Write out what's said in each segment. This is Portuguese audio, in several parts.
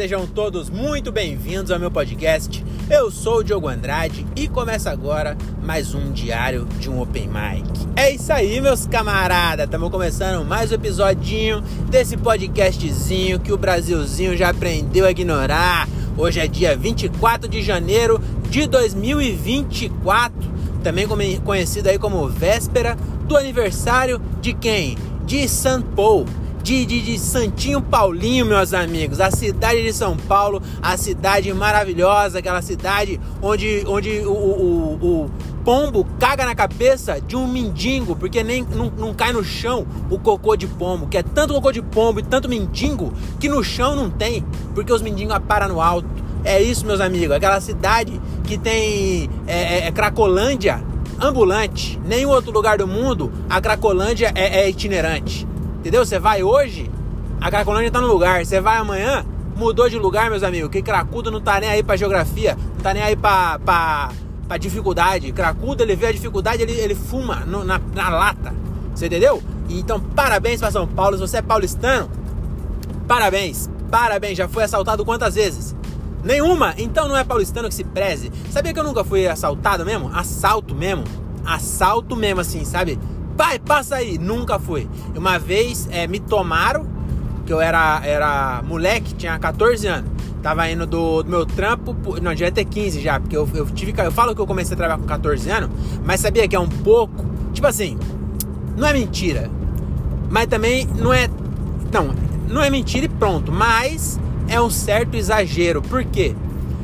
sejam todos muito bem-vindos ao meu podcast. Eu sou o Diogo Andrade e começa agora mais um diário de um Open Mic. É isso aí, meus camaradas. Estamos começando mais um episodinho desse podcastzinho que o Brasilzinho já aprendeu a ignorar. Hoje é dia 24 de janeiro de 2024, também conhecido aí como véspera do aniversário de quem? De São Paulo de, de, de Santinho Paulinho, meus amigos. A cidade de São Paulo, a cidade maravilhosa, aquela cidade onde, onde o, o, o pombo caga na cabeça de um mendigo, porque nem não, não, cai no chão o cocô de pombo, que é tanto cocô de pombo e tanto mendigo que no chão não tem, porque os mendigos param no alto. É isso, meus amigos. Aquela cidade que tem é, é, é Cracolândia ambulante. Nenhum outro lugar do mundo a Cracolândia é, é itinerante. Entendeu? Você vai hoje, a Cracolândia tá no lugar. Você vai amanhã, mudou de lugar, meus amigos. Que cracudo não tá nem aí pra geografia, não tá nem aí pra, pra, pra dificuldade. Cracudo, ele vê a dificuldade, ele, ele fuma no, na, na lata. Você entendeu? Então, parabéns para São Paulo. Se você é paulistano, parabéns. Parabéns. Já foi assaltado quantas vezes? Nenhuma? Então não é paulistano que se preze. Sabia que eu nunca fui assaltado mesmo? Assalto mesmo. Assalto mesmo, assim, sabe? Pai, passa aí. Nunca fui. Uma vez é, me tomaram, que eu era, era moleque, tinha 14 anos. Tava indo do, do meu trampo, não, devia ter 15 já, porque eu, eu tive, eu falo que eu comecei a trabalhar com 14 anos, mas sabia que é um pouco, tipo assim, não é mentira, mas também não é, não, não é mentira e pronto, mas é um certo exagero, por quê?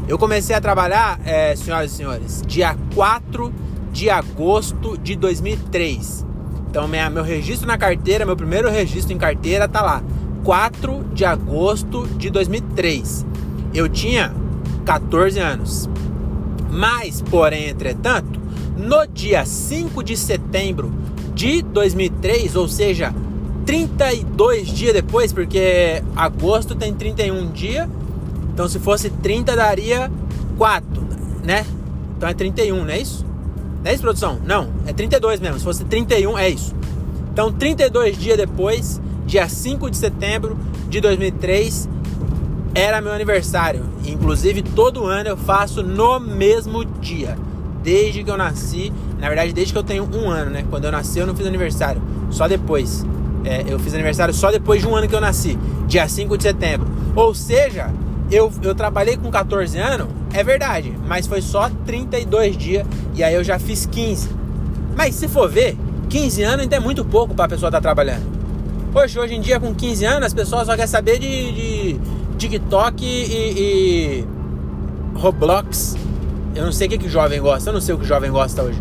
Eu comecei a trabalhar, é, senhoras e senhores, dia 4 de agosto de 2003. Então, minha, meu registro na carteira, meu primeiro registro em carteira tá lá. 4 de agosto de 2003. Eu tinha 14 anos. Mas, porém, entretanto, no dia 5 de setembro de 2003, ou seja, 32 dias depois, porque agosto tem 31 dias, então se fosse 30 daria 4, né? Então é 31, não é isso? Não é isso, produção? Não, é 32 mesmo. Se fosse 31, é isso. Então, 32 dias depois, dia 5 de setembro de 2003, era meu aniversário. Inclusive, todo ano eu faço no mesmo dia. Desde que eu nasci, na verdade, desde que eu tenho um ano, né? Quando eu nasci, eu não fiz aniversário, só depois. É, eu fiz aniversário só depois de um ano que eu nasci, dia 5 de setembro. Ou seja, eu, eu trabalhei com 14 anos, é verdade, mas foi só 32 dias e aí eu já fiz 15. Mas se for ver, 15 anos ainda é muito pouco para a pessoa estar tá trabalhando. Poxa, hoje em dia com 15 anos as pessoas só querem saber de, de TikTok e, e, Roblox. Eu não sei o que, que o jovem gosta, eu não sei o que o jovem gosta hoje.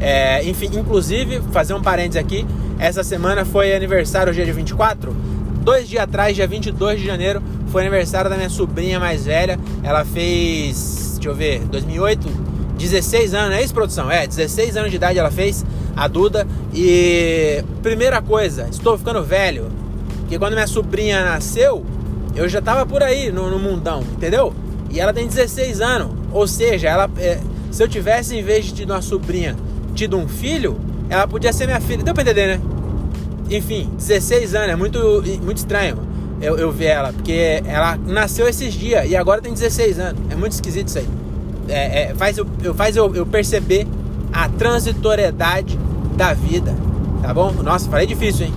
É, enfim, inclusive, fazer um parênteses aqui, essa semana foi aniversário, hoje é dia 24. Dois dias atrás, dia 22 de janeiro, foi aniversário da minha sobrinha mais velha. Ela fez, deixa eu ver, 2008, 16 anos, é isso, produção? É, 16 anos de idade ela fez, a Duda. E primeira coisa, estou ficando velho. Que quando minha sobrinha nasceu, eu já tava por aí no, no mundão, entendeu? E ela tem 16 anos. Ou seja, ela, é, se eu tivesse, em vez de ter uma sobrinha, tido um filho, ela podia ser minha filha. Deu pra entender, né? Enfim, 16 anos, é muito, muito estranho eu, eu vi ela, porque ela nasceu esses dias e agora tem 16 anos. É muito esquisito isso aí. É, é, faz eu, faz eu, eu perceber a transitoriedade da vida, tá bom? Nossa, falei difícil, hein?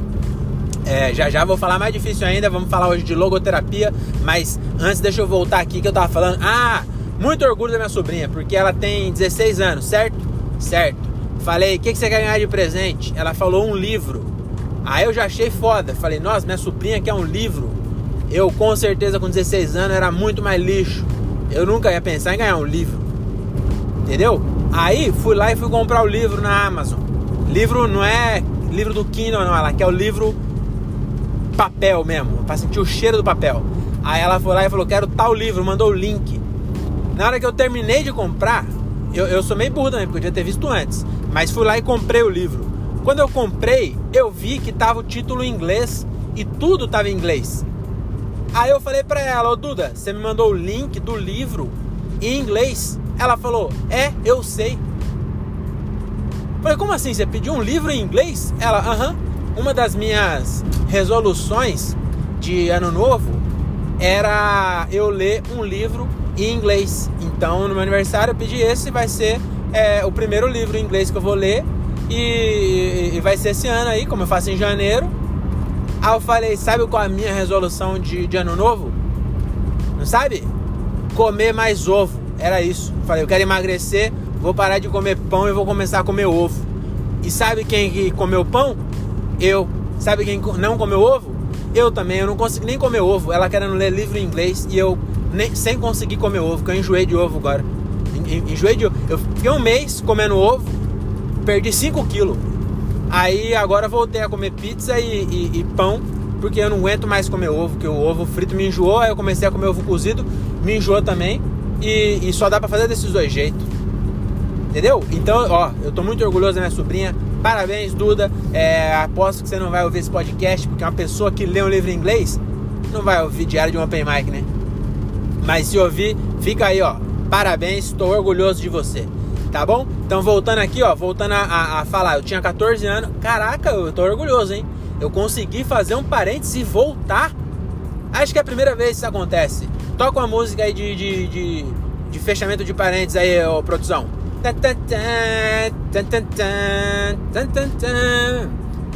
É, já já vou falar mais difícil ainda, vamos falar hoje de logoterapia, mas antes deixa eu voltar aqui que eu tava falando. Ah, muito orgulho da minha sobrinha, porque ela tem 16 anos, certo? Certo. Falei, o que, que você quer ganhar de presente? Ela falou um livro. Aí eu já achei foda. Falei, nossa, minha sobrinha quer um livro. Eu com certeza com 16 anos era muito mais lixo. Eu nunca ia pensar em ganhar um livro. Entendeu? Aí fui lá e fui comprar o livro na Amazon. Livro não é livro do Kindle, não. Ela quer o livro papel mesmo, pra sentir o cheiro do papel. Aí ela foi lá e falou: Quero tal livro, mandou o link. Na hora que eu terminei de comprar, eu, eu sou meio burro também, porque eu devia ter visto antes. Mas fui lá e comprei o livro. Quando eu comprei, eu vi que tava o título em inglês e tudo tava em inglês. Aí eu falei pra ela, ô Duda, você me mandou o link do livro em inglês? Ela falou, é, eu sei. falei, como assim? Você pediu um livro em inglês? Ela, aham. Uma das minhas resoluções de ano novo era eu ler um livro em inglês. Então, no meu aniversário, eu pedi esse, vai ser é, o primeiro livro em inglês que eu vou ler. E, e, vai ser esse ano aí, como eu faço em janeiro. Aí eu falei, sabe qual é a minha resolução de, de ano novo? Não sabe? Comer mais ovo. Era isso. Falei, eu quero emagrecer, vou parar de comer pão e vou começar a comer ovo. E sabe quem comeu pão? Eu. Sabe quem não comeu ovo? Eu também. Eu não consegui nem comer ovo. Ela querendo ler livro em inglês e eu nem, sem conseguir comer ovo, porque eu enjoei de ovo agora. Enjoei de ovo. Eu fiquei um mês comendo ovo, perdi 5 quilos. Aí agora voltei a comer pizza e, e, e, pão, porque eu não aguento mais comer ovo, porque o ovo frito me enjoou, aí eu comecei a comer ovo cozido, me enjoou também, e, e só dá pra fazer desses dois jeitos. Entendeu? Então, ó, eu tô muito orgulhoso da minha sobrinha. Parabéns, Duda. É, aposto que você não vai ouvir esse podcast, porque uma pessoa que lê um livro em inglês não vai ouvir diário de um open mic, né? Mas se ouvir, fica aí, ó. Parabéns, estou orgulhoso de você. Tá bom? Então voltando aqui, ó, voltando a, a, a, falar, eu tinha 14 anos. Caraca, eu tô orgulhoso, hein? Eu consegui fazer um parênteses e voltar. Acho que é a primeira vez que isso acontece. Toca uma música aí de, de, de, de fechamento de parênteses aí, ô, produção.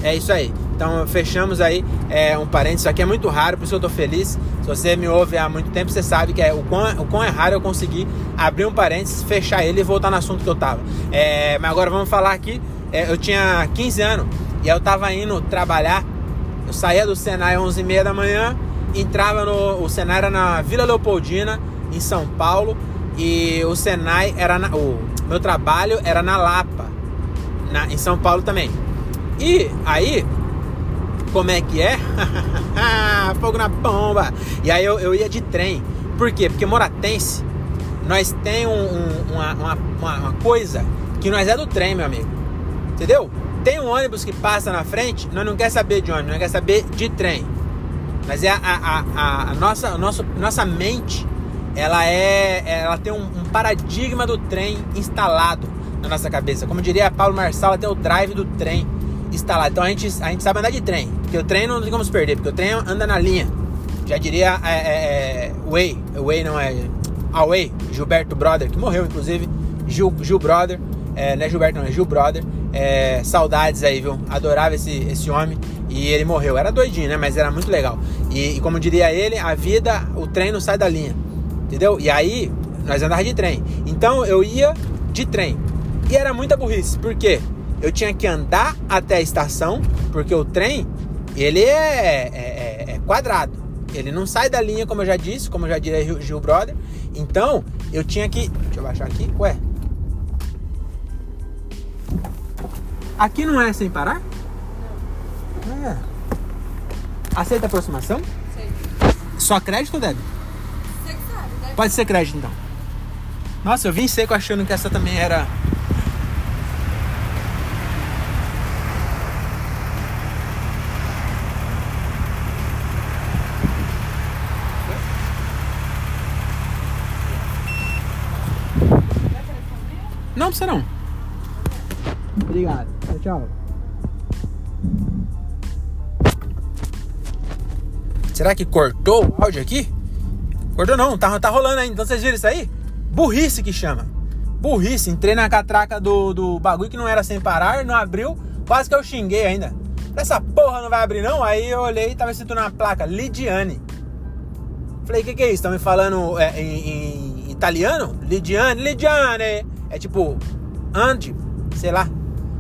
É isso aí. Então fechamos aí é, um parênteses. Isso aqui é muito raro, por isso eu tô feliz. Se você me ouve há muito tempo, você sabe que é o quão, o quão é raro eu conseguir abrir um parênteses, fechar ele e voltar no assunto que eu tava. É, mas agora vamos falar aqui. É, eu tinha 15 anos e eu tava indo trabalhar. Eu saía do Senai às 11h30 da manhã, entrava no. O Senai era na Vila Leopoldina, em São Paulo. E o Senai era na, o meu trabalho era na Lapa, na, em São Paulo também. E aí como é que é? Fogo na pomba! E aí eu, eu ia de trem. Por quê? Porque Moratense, nós tem um, um, uma, uma, uma, coisa que nós é do trem, meu amigo. Entendeu? Tem um ônibus que passa na frente, nós não quer saber de ônibus, nós quer saber de trem. Mas é a, a, a, a nossa, nossa, nossa mente, ela é. Ela tem um, um paradigma do trem instalado na nossa cabeça. Como diria Paulo Marçal, tem o drive do trem instalado. Então a gente, a gente sabe andar de trem. Porque o trem não tem como se perder, porque o trem anda na linha. Já diria é, é, é Way, Way não é. Away, Gilberto Brother, que morreu inclusive. Gil, Gil Brother, é, não é Gilberto, não é Gil Brother. É, saudades aí, viu? Adorava esse, esse homem e ele morreu. Era doidinho, né? Mas era muito legal. E, e como diria ele, a vida, o trem não sai da linha. Entendeu? E aí, nós andávamos de trem. Então eu ia de trem. E era muita burrice. Por quê? Eu tinha que andar até a estação, porque o trem ele é, é, é, é quadrado. Ele não sai da linha, como eu já disse, como eu já diria Gil, Gil Brother. Então, eu tinha que. Deixa eu baixar aqui. Ué. Aqui não é sem parar? Não. É. Aceita aproximação? Sei. Só crédito ou débito? Você que sabe, deve Pode ser crédito então. Nossa, eu vim seco achando que essa também era Não precisa não. Obrigado. Tchau, tchau. Será que cortou o áudio aqui? Cortou não, tá, tá rolando ainda. Então vocês viram isso aí? Burrice que chama. Burrice. Entrei na catraca do, do bagulho que não era sem parar, não abriu. Quase que eu xinguei ainda. Essa porra não vai abrir não? Aí eu olhei e tava escrito na placa, Lidiane. Falei, o que, que é isso? Estão me falando é, em, em, italiano? Lidiane, Lidiane. É tipo, ande, sei lá.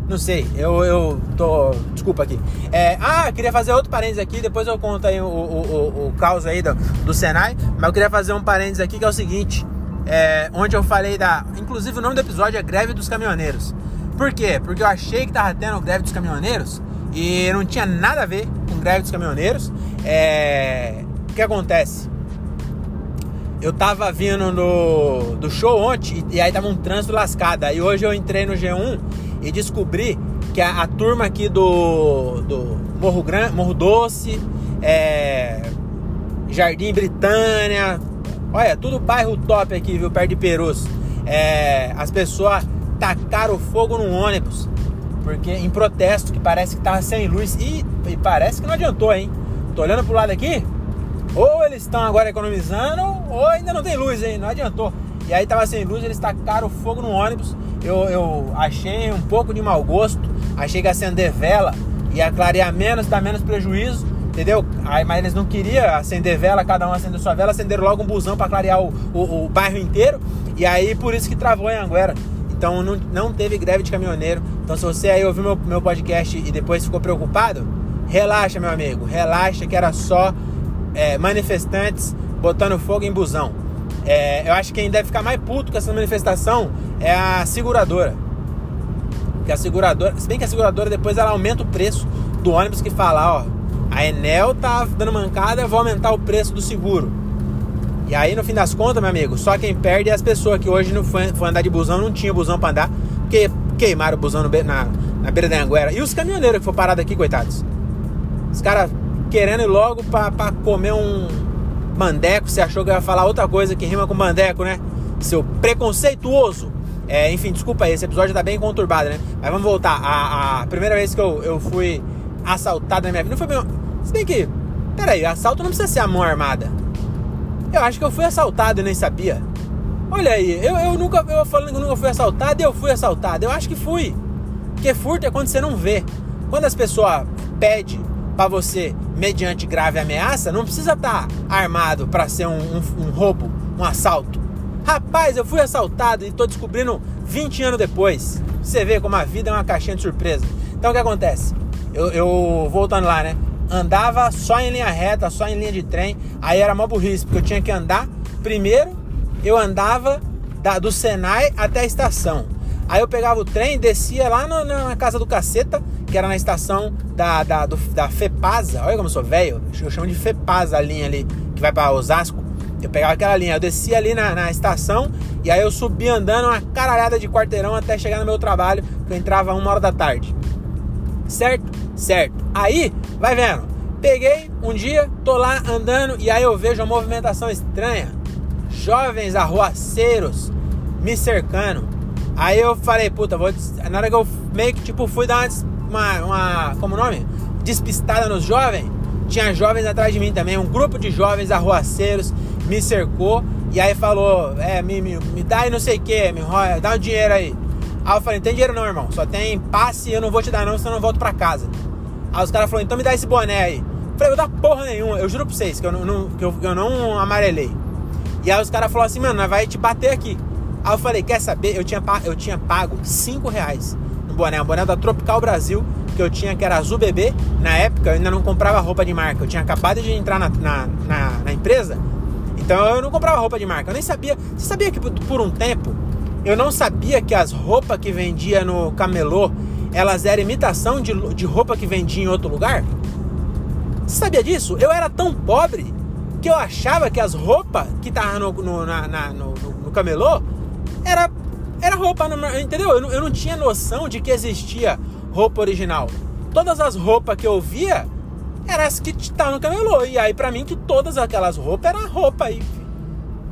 Não sei, eu, eu tô. Desculpa aqui. É, ah, queria fazer outro parênteses aqui, depois eu conto aí o, o, o, o caos aí do, do Senai. Mas eu queria fazer um parênteses aqui que é o seguinte: é, onde eu falei da. Inclusive o nome do episódio é Greve dos Caminhoneiros. Por quê? Porque eu achei que tava tendo greve dos caminhoneiros e não tinha nada a ver com greve dos caminhoneiros. É, o que acontece? eu tava vindo no, do show ontem e, aí tava um trânsito lascado. Aí hoje eu entrei no G1 e descobri que a, a turma aqui do, do Morro, Gran, Morro Doce, é, Jardim Britânia, olha, tudo bairro top aqui, viu, perto de Perus. É, as pessoas tacaram fogo no ônibus, porque em protesto, que parece que tava sem luz. E, e parece que não adiantou, hein? Tô olhando pro lado aqui, Ou eles estão agora economizando, ou ainda não tem luz, hein? Não adiantou. E aí tava sem luz, eles tacaram fogo no ônibus. Eu, eu achei um pouco de mau gosto. Achei que acender vela ia clarear menos, dar menos prejuízo, entendeu? Aí, mas eles não queriam acender vela, cada um acendeu sua vela, acenderam logo um busão para clarear o, o, o, bairro inteiro. E aí por isso que travou em Anguera. Então não, não teve greve de caminhoneiro. Então se você aí ouviu meu, meu podcast e depois ficou preocupado, relaxa, meu amigo. Relaxa que era só é, manifestantes botando fogo em busão. É, eu acho que quem deve ficar mais puto com essa manifestação é a seguradora. Que a seguradora, se bem que a seguradora depois ela aumenta o preço do ônibus que fala, ó, a Enel tá dando mancada, vou aumentar o preço do seguro. E aí no fim das contas, meu amigo, só quem perde é as pessoas que hoje não foi, foi andar de busão, não tinha busão para andar, porque queimaram o busão na, na beira da Anguera. E os caminhoneiros que foram parados aqui, coitados. Os caras querendo ir logo pra comer um mandeco. Você achou que eu ia falar outra coisa que rima com mandeco, né? Seu preconceituoso. É, enfim, desculpa aí, esse episódio tá bem conturbado, né? Mas vamos voltar. A, a primeira vez que eu, eu fui assaltado na minha vida não foi bem. Se bem que. Peraí, assalto não precisa ser a mão armada. Eu acho que eu fui assaltado e nem sabia. Olha aí, eu, eu nunca. Eu falando que nunca fui assaltado, eu fui assaltado. Eu acho que fui. Porque furto é quando você não vê. Quando as pessoas pedem para você mediante grave ameaça, não precisa estar tá armado para ser um, um, um, roubo, um assalto. Rapaz, eu fui assaltado e estou descobrindo 20 anos depois. Você vê como a vida é uma caixinha de surpresa. Então o que acontece? Eu, eu voltando lá, né? Andava só em linha reta, só em linha de trem. Aí era mó burrice, porque eu tinha que andar. Primeiro, eu andava da, do Senai até a estação. Aí eu pegava o trem, descia lá no, na casa do caceta, que era na estação da, da, do, da FEPASA. Olha como eu sou velho, eu chamo de FEPASA a linha ali, que vai para Osasco. Eu pegava aquela linha, eu descia ali na, na estação e aí eu subia andando uma caralhada de quarteirão até chegar no meu trabalho, que eu entrava uma hora da tarde. Certo? Certo. Aí, vai vendo. Peguei um dia, tô lá andando e aí eu vejo uma movimentação estranha. Jovens arruaceiros me cercando. Aí eu falei, puta, vou. Na hora que eu meio que tipo fui dar uma uma, como nome? Despistada nos jovens. Tinha jovens atrás de mim também, um grupo de jovens arruaceiros me cercou e aí falou, é, me, me, me dá e não sei o que, me dá um dinheiro aí. Aí eu falei, não tem dinheiro não, irmão, só tem passe e eu não vou te dar não, senão eu não volto pra casa. Aí os caras falaram, então me dá esse boné aí. Eu falei, eu dá porra nenhuma, eu juro pra vocês que eu não, que eu, eu não amarelei. E aí os caras falaram assim, mano, vai te bater aqui. Aí eu falei, quer saber? Eu tinha, eu tinha pago 5 reais boné, um boné da Tropical Brasil, que eu tinha, que era azul bebê. Na época eu ainda não comprava roupa de marca, eu tinha acabado de entrar na, na, na, na empresa, então eu não comprava roupa de marca. Eu nem sabia. Você sabia que por um tempo eu não sabia que as roupas que vendia no camelô elas eram imitação de, de roupa que vendia em outro lugar? Você sabia disso? Eu era tão pobre que eu achava que as roupas que estavam no, no, na, na, no, no camelô era era roupa, entendeu? Eu não, eu não tinha noção de que existia roupa original. Todas as roupas que eu via eram as que estavam no camelô. E aí, pra mim, que todas aquelas roupas eram roupa aí.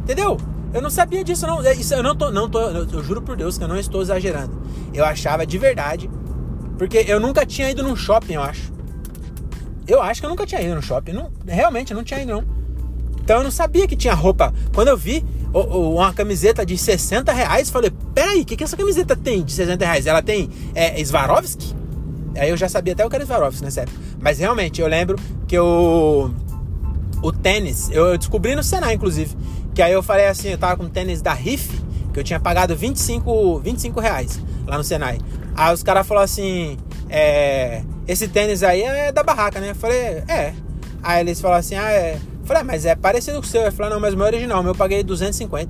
Entendeu? Eu não sabia disso, não. É, isso, eu não tô, não tô. Eu juro por Deus que eu não estou exagerando. Eu achava de verdade. Porque eu nunca tinha ido num shopping, eu acho. Eu acho que eu nunca tinha ido no shopping. Não, realmente, eu não tinha ido, não. Então eu não sabia que tinha roupa. Quando eu vi uma camiseta de 60 reais. Falei, peraí, o que, que essa camiseta tem de 60 reais? Ela tem é, Swarovski? Aí eu já sabia até o que era Swarovski nessa época. Mas realmente, eu lembro que eu, o tênis, eu descobri no Senai, inclusive. Que aí eu falei assim, eu tava com tênis da Riff, que eu tinha pagado 25, 25 reais lá no Senai. Aí os caras falaram assim, é, esse tênis aí é da barraca, né? Eu falei, é. Aí eles falaram assim, ah, é Falei, ah, mas é parecido com o seu. Ele falou, não, mas o meu é original, meu eu paguei 250.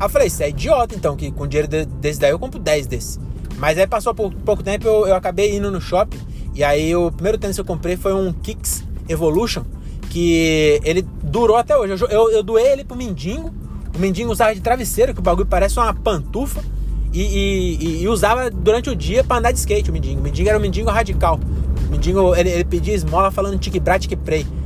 Aí eu falei, isso é idiota então, que com dinheiro desse daí eu compro 10 desse. Mas aí passou por pouco tempo, eu, eu acabei indo no shopping. E aí o primeiro tênis que eu comprei foi um Kicks Evolution, que ele durou até hoje. Eu, eu, eu doei ele pro mendigo. O mendigo usava de travesseiro, que o bagulho parece uma pantufa. E, e, e usava durante o dia para andar de skate o mendigo. O mendigo era um mendigo radical. O mendigo, ele, ele pedia esmola falando tique-bra, tique-prey. Porque,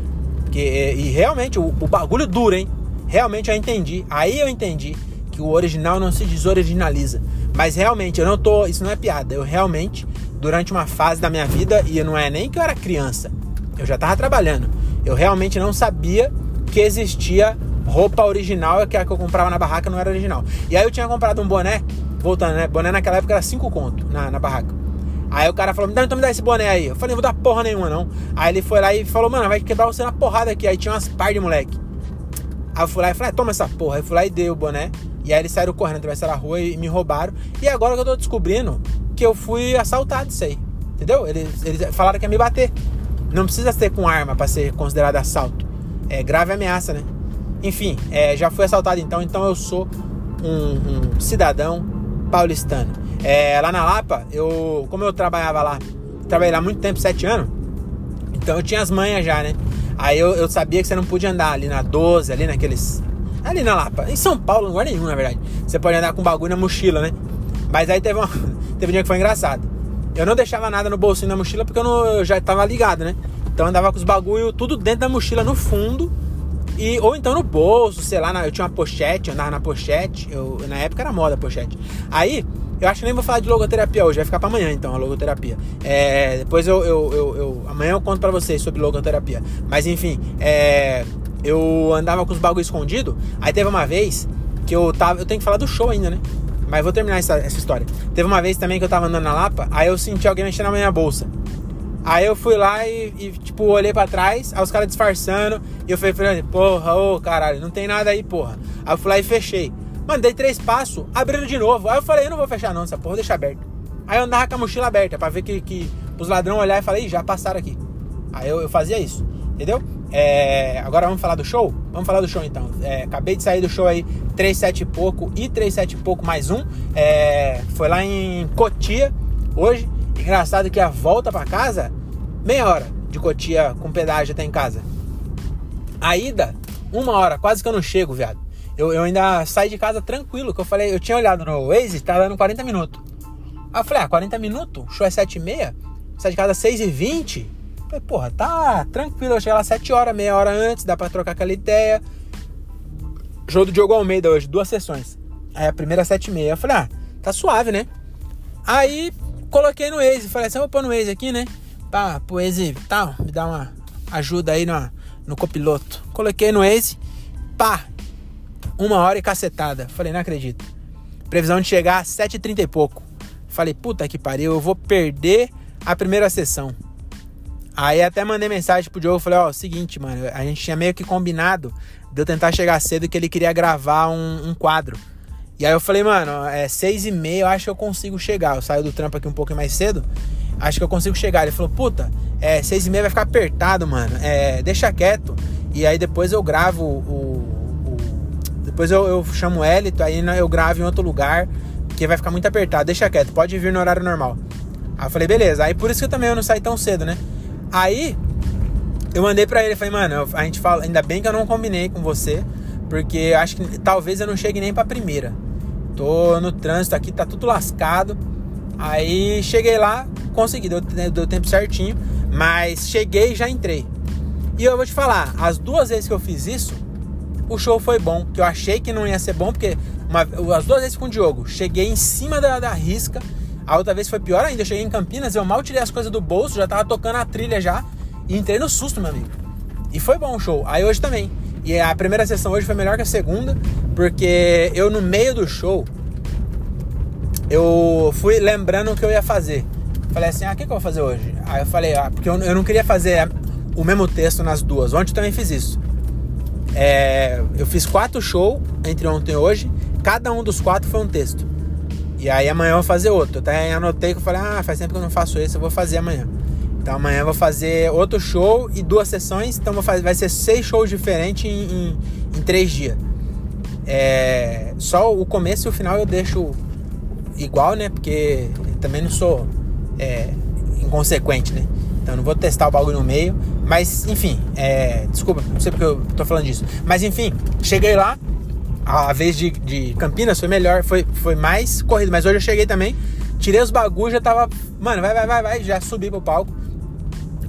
é, e realmente, o, o bagulho dura, hein? Realmente eu entendi. Aí eu entendi que o original não se desoriginaliza. Mas realmente, eu não tô. Isso não é piada. Eu realmente, durante uma fase da minha vida, e não é nem que eu era criança, eu já tava trabalhando. Eu realmente não sabia porque existia roupa original, que a que eu comprava na barraca não era original. E aí eu tinha comprado um boné, voltando, né? Boné naquela época era 5 conto na, na barraca. Aí o cara falou, então me dá esse boné aí. Eu falei, não vou dar porra nenhuma, não. Aí ele foi lá e falou, mano, vai quebrar você na porrada aqui. Aí tinha umas par de moleque. Aí eu fui lá e falei, ah, toma essa porra. Aí eu fui lá e dei o boné. E aí eles saíram correndo, atravessaram a rua e me roubaram. E agora que eu tô descobrindo que eu fui assaltado isso aí. Entendeu? Eles, eles falaram que ia me bater. Não precisa ser com arma para ser considerado assalto. É grave ameaça, né? Enfim, é, já fui assaltado então, então eu sou um, um cidadão paulistano. É, lá na Lapa, eu, como eu trabalhava lá, trabalhei lá muito tempo, sete anos, então eu tinha as manhas já, né? Aí eu, eu sabia que você não podia andar ali na 12, ali naqueles. Ali na Lapa. Em São Paulo, lugar nenhum, na verdade. Você pode andar com bagulho na mochila, né? Mas aí teve, uma, teve um dia que foi engraçado. Eu não deixava nada no bolsinho da mochila porque eu, não, eu já tava ligado, né? Então eu andava com os bagulho tudo dentro da mochila no fundo. E, ou então no bolso, sei lá, eu tinha uma pochete, eu andava na pochete. Eu, na época era moda a pochete. Aí, eu acho que nem vou falar de logoterapia hoje, vai ficar para amanhã então a logoterapia. É, depois eu, eu, eu, eu, Amanhã eu conto para vocês sobre logoterapia. Mas enfim, é, eu andava com os bagulho escondido. Aí teve uma vez que eu tava. Eu tenho que falar do show ainda, né? Mas vou terminar essa, essa história. Teve uma vez também que eu tava andando na Lapa, aí eu senti alguém mexendo na minha bolsa. Aí eu fui lá e, e tipo, olhei para trás, aí os caras disfarçando, e eu falei, porra, ô caralho, não tem nada aí, porra. Aí eu fui lá e fechei. Mano, dei três passos, abrindo de novo. Aí eu falei, eu não vou fechar não, essa porra, deixa aberto. Aí eu andava com a mochila aberta, pra ver que, que os ladrões olharam e falei, já passaram aqui. Aí eu, eu fazia isso, entendeu? É, agora vamos falar do show? Vamos falar do show então. É, acabei de sair do show aí, 3, 7 e pouco e 3, 7 e pouco mais um. É, foi lá em Cotia hoje. Engraçado que a volta para casa, meia hora de Cotia com pedágio até em casa. A ida, uma hora, quase que eu não chego, viado. Eu, eu ainda saí de casa tranquilo, que eu falei, eu tinha olhado no Waze, tava dando 40 minutos. Aí eu falei, ah, 40 minutos? O show é 7 e meia? Sai de casa 6 e 20? Falei, porra, tá tranquilo, eu cheguei lá 7 horas, meia hora antes, dá pra trocar aquela ideia. Show do Diogo Almeida hoje, duas sessões. Aí a primeira 7 e meia. Eu falei, ah, tá suave, né? Aí coloquei no Waze, falei assim, vou pôr no Waze aqui, né? Pá, pro Waze, tal, me dá uma ajuda aí no, no copiloto. Coloquei no Waze, pá, uma hora e cacetada. Falei, não acredito. Previsão de chegar às 7h30 e pouco. Falei, puta que pariu, eu vou perder a primeira sessão. Aí até mandei mensagem pro Diogo, falei, ó, oh, seguinte, mano, a gente tinha meio que combinado de eu tentar chegar cedo que ele queria gravar um, um quadro. E aí eu falei, mano, é seis e meia, eu acho que eu consigo chegar. Eu saio do trampo aqui um pouco mais cedo, acho que eu consigo chegar. Ele falou, puta, é, seis e meia vai ficar apertado, mano. É, deixa quieto. E aí depois eu gravo o, depois eu, eu chamo o Elito, aí eu gravo em outro lugar, porque vai ficar muito apertado. Deixa quieto, pode vir no horário normal. Aí eu falei, beleza. Aí por isso que eu também eu não saí tão cedo, né? Aí eu mandei pra ele, falei, mano, a gente fala, ainda bem que eu não combinei com você, porque acho que talvez eu não chegue nem pra primeira. Tô no trânsito aqui, tá tudo lascado. Aí cheguei lá, consegui, deu, deu tempo certinho, mas cheguei e já entrei. E eu vou te falar, as duas vezes que eu fiz isso, o show foi bom, que eu achei que não ia ser bom, porque uma, as duas vezes com o Diogo, cheguei em cima da, da risca, a outra vez foi pior ainda, eu cheguei em Campinas, eu mal tirei as coisas do bolso, já tava tocando a trilha já, e entrei no susto, meu amigo. E foi bom o show, aí hoje também. E a primeira sessão hoje foi melhor que a segunda, porque eu no meio do show, eu fui lembrando o que eu ia fazer. Falei assim, ah, o que, que eu vou fazer hoje? Aí eu falei, ah, porque eu, eu não queria fazer o mesmo texto nas duas. Ontem eu também fiz isso. É, eu fiz quatro shows entre ontem e hoje. Cada um dos quatro foi um texto. E aí amanhã eu vou fazer outro. Eu até anotei que eu falei, ah, faz tempo que eu não faço esse, eu vou fazer amanhã. Então amanhã vou fazer outro show e duas sessões. Então fazer, vai ser seis shows diferentes em, em, em três dias. É, só o começo e o final eu deixo igual, né? Porque também não sou é, inconsequente, né? Então não vou testar o bagulho no meio. Mas, enfim, é, desculpa, não sei porque eu tô falando disso. Mas, enfim, cheguei lá. A vez de, de Campinas foi melhor, foi, foi mais corrido. Mas hoje eu cheguei também, tirei os bagulhos, já tava. Mano, vai, vai, vai, vai. Já subi pro palco.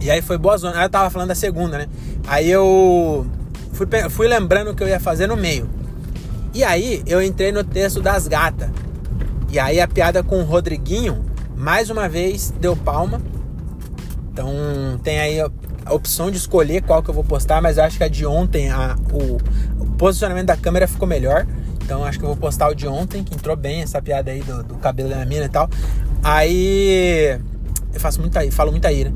E aí foi boa zona. Aí eu tava falando da segunda, né? Aí eu fui, fui lembrando o que eu ia fazer no meio. E aí eu entrei no texto das gatas. E aí a piada com o Rodriguinho, mais uma vez, deu palma. Então tem aí a opção de escolher qual que eu vou postar, mas eu acho que a de ontem, a, o, o posicionamento da câmera ficou melhor. Então acho que eu vou postar o de ontem, que entrou bem essa piada aí do, do cabelo da mina e tal. Aí eu faço muita, falo muita ira.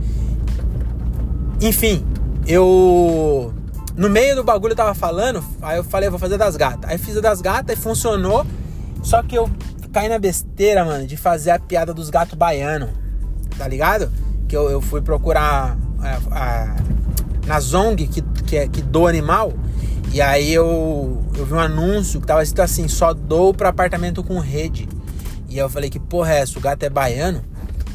Enfim, eu no meio do bagulho eu tava falando, aí eu falei, vou fazer das gatas. Aí fiz a das gatas e funcionou. Só que eu caí na besteira, mano, de fazer a piada dos gatos baianos. Tá ligado? Que eu, eu fui procurar a, a, na Zong, que, que, é, que doa animal. E aí eu, eu vi um anúncio que tava escrito assim: só dou pra apartamento com rede. E eu falei: que porra é essa? O gato é baiano?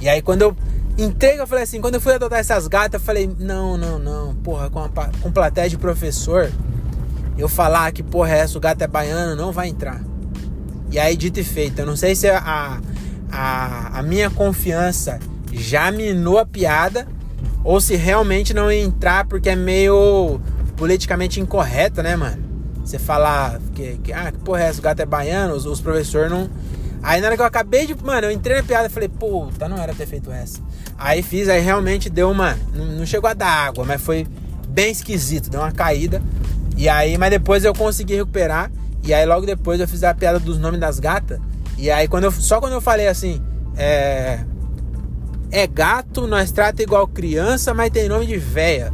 E aí quando eu entrei, eu falei assim: quando eu fui adotar essas gatas, eu falei: não, não, não, porra, com, a, com plateia de professor, eu falar que porra é essa? O gato é baiano, não vai entrar. E aí, dito e feito, eu não sei se a, a, a minha confiança já minou a piada ou se realmente não ia entrar porque é meio politicamente incorreto, né, mano? Você falar que, que ah, que porra é essa? O gato é baiano, os, os professores não. Aí na hora que eu acabei de. Mano, eu entrei na piada e falei, puta, não era ter feito essa. Aí fiz, aí realmente deu uma. Não, chegou a dar água, mas foi bem esquisito, deu uma caída. E aí, mas depois eu consegui recuperar. E aí logo depois eu fiz a piada dos nomes das gatas. E aí quando eu, só quando eu falei assim, é, é gato, nós trata igual criança, mas tem nome de véia.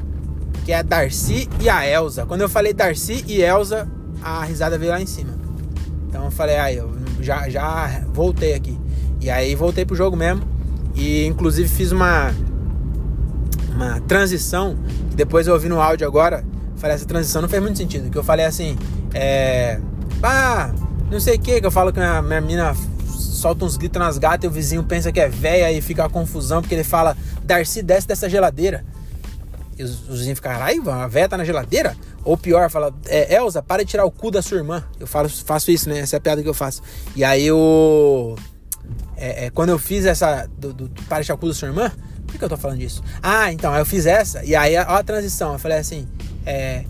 Que é a Darcy e a Elsa. Quando eu falei Darcy e Elsa, a risada veio lá em cima. Então eu falei, aí, eu já, já voltei aqui. E aí voltei pro jogo mesmo. E inclusive fiz uma uma transição. Depois eu ouvi no áudio agora. Falei, essa transição não fez muito sentido. Que eu falei assim, é. Ah, não sei o que, que eu falo que a minha mina solta uns gritos nas gatas e o vizinho pensa que é véia e fica a confusão porque ele fala, Darcy, desce dessa geladeira. E os, os vizinhos ficam, ai, a véia tá na geladeira? Ou pior, fala, é, Elza, para de tirar o cu da sua irmã. Eu falo, faço isso, né? Essa é a piada que eu faço. E aí eu. É, é, quando eu fiz essa. Do, do, para de tirar o cu da sua irmã? Por que eu tô falando disso? Ah, então, eu fiz essa. E aí, ó a transição. Eu falei assim, é.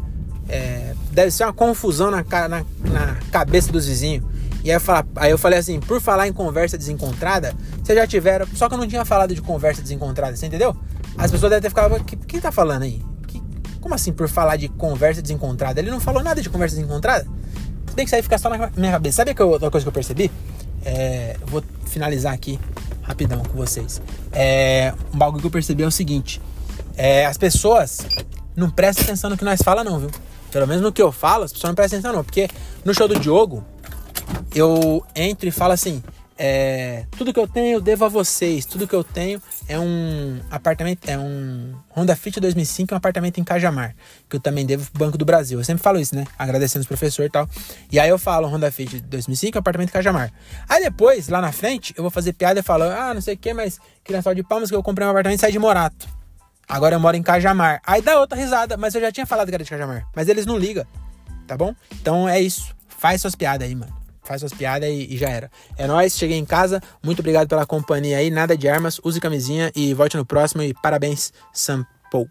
É, deve ser uma confusão na, na, na cabeça dos vizinhos. E aí eu, fala, aí eu falei assim, por falar em conversa desencontrada, vocês já tiveram. Só que eu não tinha falado de conversa desencontrada, você entendeu? As pessoas devem ter ficado. Que, que tá falando aí? Que, como assim por falar de conversa desencontrada? Ele não falou nada de conversa desencontrada? Tem que sair ficar só na minha cabeça. Sabe a outra coisa que eu percebi? É, vou finalizar aqui rapidão com vocês. É, um bagulho que eu percebi é o seguinte: é, as pessoas não prestam atenção no que nós fala, não, viu? Pelo menos no que eu falo, as pessoas não prestam atenção, não. Porque no show do Diogo, eu entro e falo assim: é, tudo que eu tenho eu devo a vocês. Tudo que eu tenho é um apartamento, é um Honda Fit 2005, um apartamento em Cajamar, que eu também devo pro Banco do Brasil. Eu sempre falo isso, né? Agradecendo os professores e tal. E aí eu falo Honda Fit 2005, apartamento em Cajamar. Aí depois, lá na frente, eu vou fazer piada e falo: "Ah, não sei o que, mas que de palmas que eu comprei um apartamento e saí de Morato". Agora eu moro em Cajamar. Aí dá outra risada, mas eu já tinha falado que era de Cajamar. Mas eles não ligam, tá bom? Então é isso. Faz suas piadas aí, mano faz suas piadas e, e já era. É nós, cheguei em casa, muito obrigado pela companhia aí, nada de armas, use camisinha e volte no próximo e parabéns, Sampo.